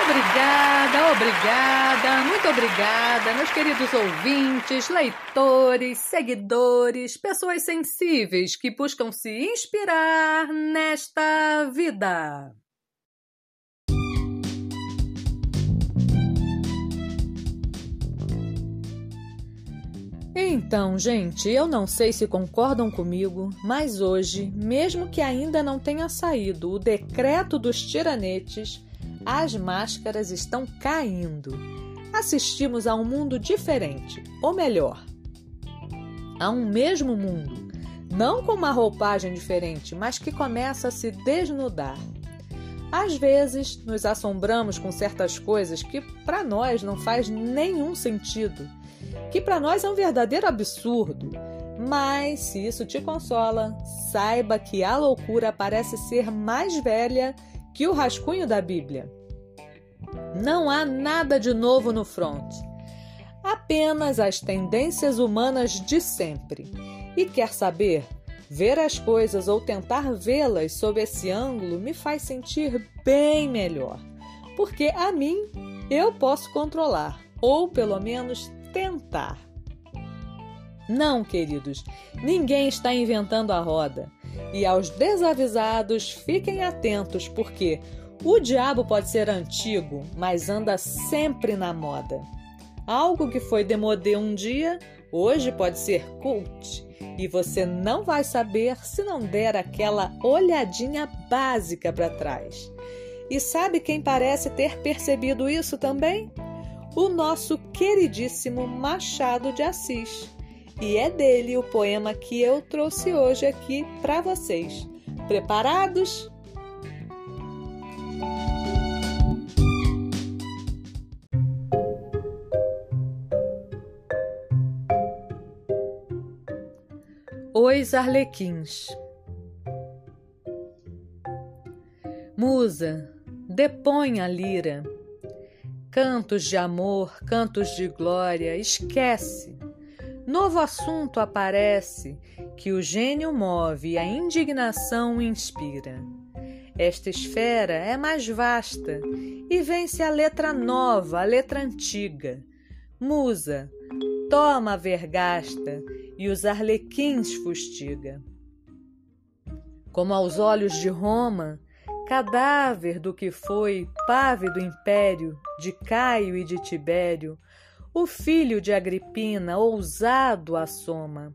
Obrigada, obrigada, muito obrigada, meus queridos ouvintes, leitores, seguidores, pessoas sensíveis que buscam se inspirar nesta vida. Então, gente, eu não sei se concordam comigo, mas hoje, mesmo que ainda não tenha saído o decreto dos tiranetes, as máscaras estão caindo. Assistimos a um mundo diferente, ou melhor, a um mesmo mundo, não com uma roupagem diferente, mas que começa a se desnudar. Às vezes, nos assombramos com certas coisas que para nós não faz nenhum sentido que para nós é um verdadeiro absurdo. Mas se isso te consola, saiba que a loucura parece ser mais velha que o rascunho da Bíblia. Não há nada de novo no front, apenas as tendências humanas de sempre. E quer saber? Ver as coisas ou tentar vê-las sob esse ângulo me faz sentir bem melhor, porque a mim eu posso controlar, ou pelo menos tentar. Não, queridos, ninguém está inventando a roda. E aos desavisados, fiquem atentos, porque o diabo pode ser antigo, mas anda sempre na moda. Algo que foi demodê um dia, hoje pode ser cult. E você não vai saber se não der aquela olhadinha básica para trás. E sabe quem parece ter percebido isso também? o nosso queridíssimo Machado de Assis. E é dele o poema que eu trouxe hoje aqui para vocês. Preparados? Os Arlequins Musa, depõe a lira Cantos de amor, cantos de glória, esquece. Novo assunto aparece que o gênio move e a indignação inspira. Esta esfera é mais vasta e vence a letra nova, a letra antiga. Musa, toma a vergasta e os arlequins fustiga. Como aos olhos de Roma, cadáver do que foi pávido império de Caio e de Tibério, o filho de Agripina, ousado assoma,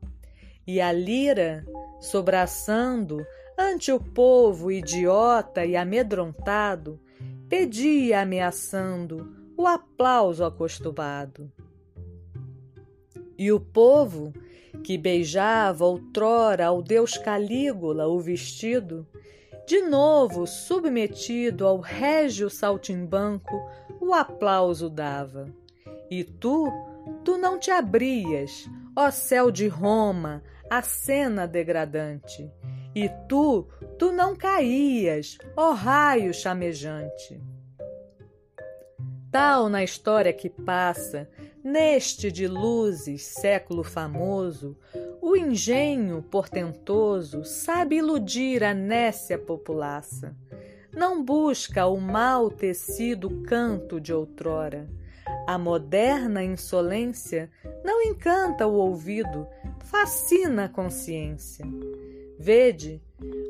e a lira, sobraçando ante o povo idiota e amedrontado, pedia ameaçando o aplauso acostumado. E o povo, que beijava outrora ao deus Calígula o vestido, de novo, submetido ao régio saltimbanco, o aplauso dava. E tu, tu não te abrias, ó céu de Roma, a cena degradante. E tu, tu não caías, ó raio chamejante. Tal na história que passa, neste de luzes século famoso, o engenho portentoso sabe iludir a nécia populaça. Não busca o mal tecido canto de outrora. A moderna insolência não encanta o ouvido, fascina a consciência. Vede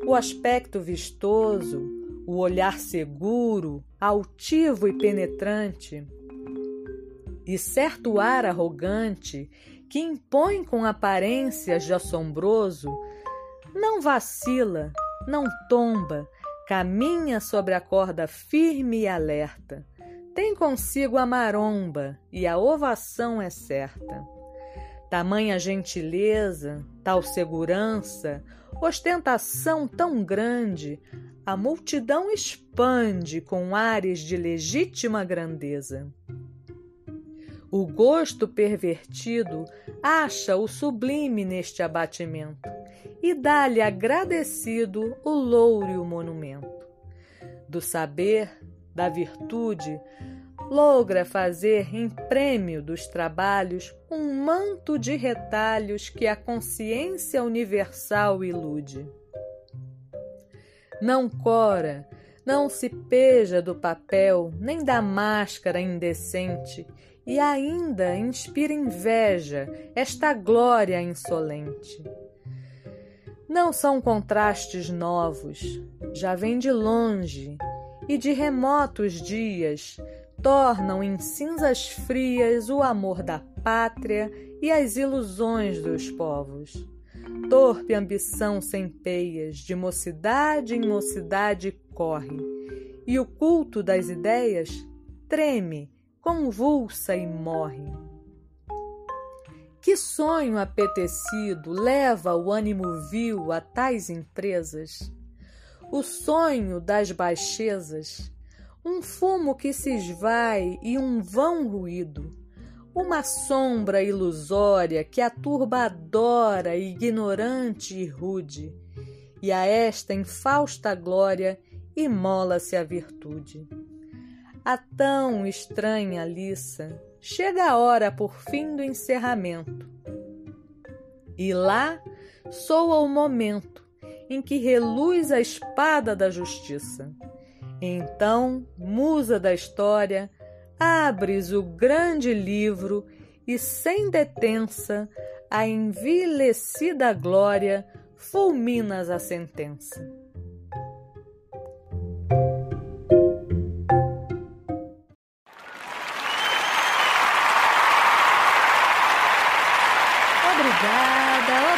o aspecto vistoso, o olhar seguro, altivo e penetrante, e certo ar arrogante que impõe com aparências de assombroso, não vacila, não tomba, caminha sobre a corda firme e alerta. Tem consigo a maromba e a ovação é certa. Tamanha gentileza, tal segurança, ostentação tão grande, a multidão expande com ares de legítima grandeza. O gosto pervertido acha o sublime neste abatimento e dá-lhe agradecido o louro monumento. Do saber, da virtude, logra fazer em prêmio dos trabalhos um manto de retalhos que a consciência universal ilude. Não cora, Não se peja do papel nem da máscara indecente e ainda inspira inveja esta glória insolente. Não são contrastes novos, já vem de longe e de remotos dias tornam em cinzas frias o amor da pátria e as ilusões dos povos. Torpe ambição sem peias, de mocidade em mocidade corre, e o culto das ideias treme, convulsa e morre. Que sonho apetecido leva o ânimo vil a tais empresas? O sonho das baixezas, um fumo que se esvai e um vão ruído, uma sombra ilusória que a turba adora, ignorante e rude, e a esta infausta glória imola-se a virtude. A tão estranha liça, chega a hora por fim do encerramento. E lá soa o momento em que reluz a espada da justiça. Então, musa da história, abres o grande livro e, sem detença, a envilecida glória fulminas a sentença.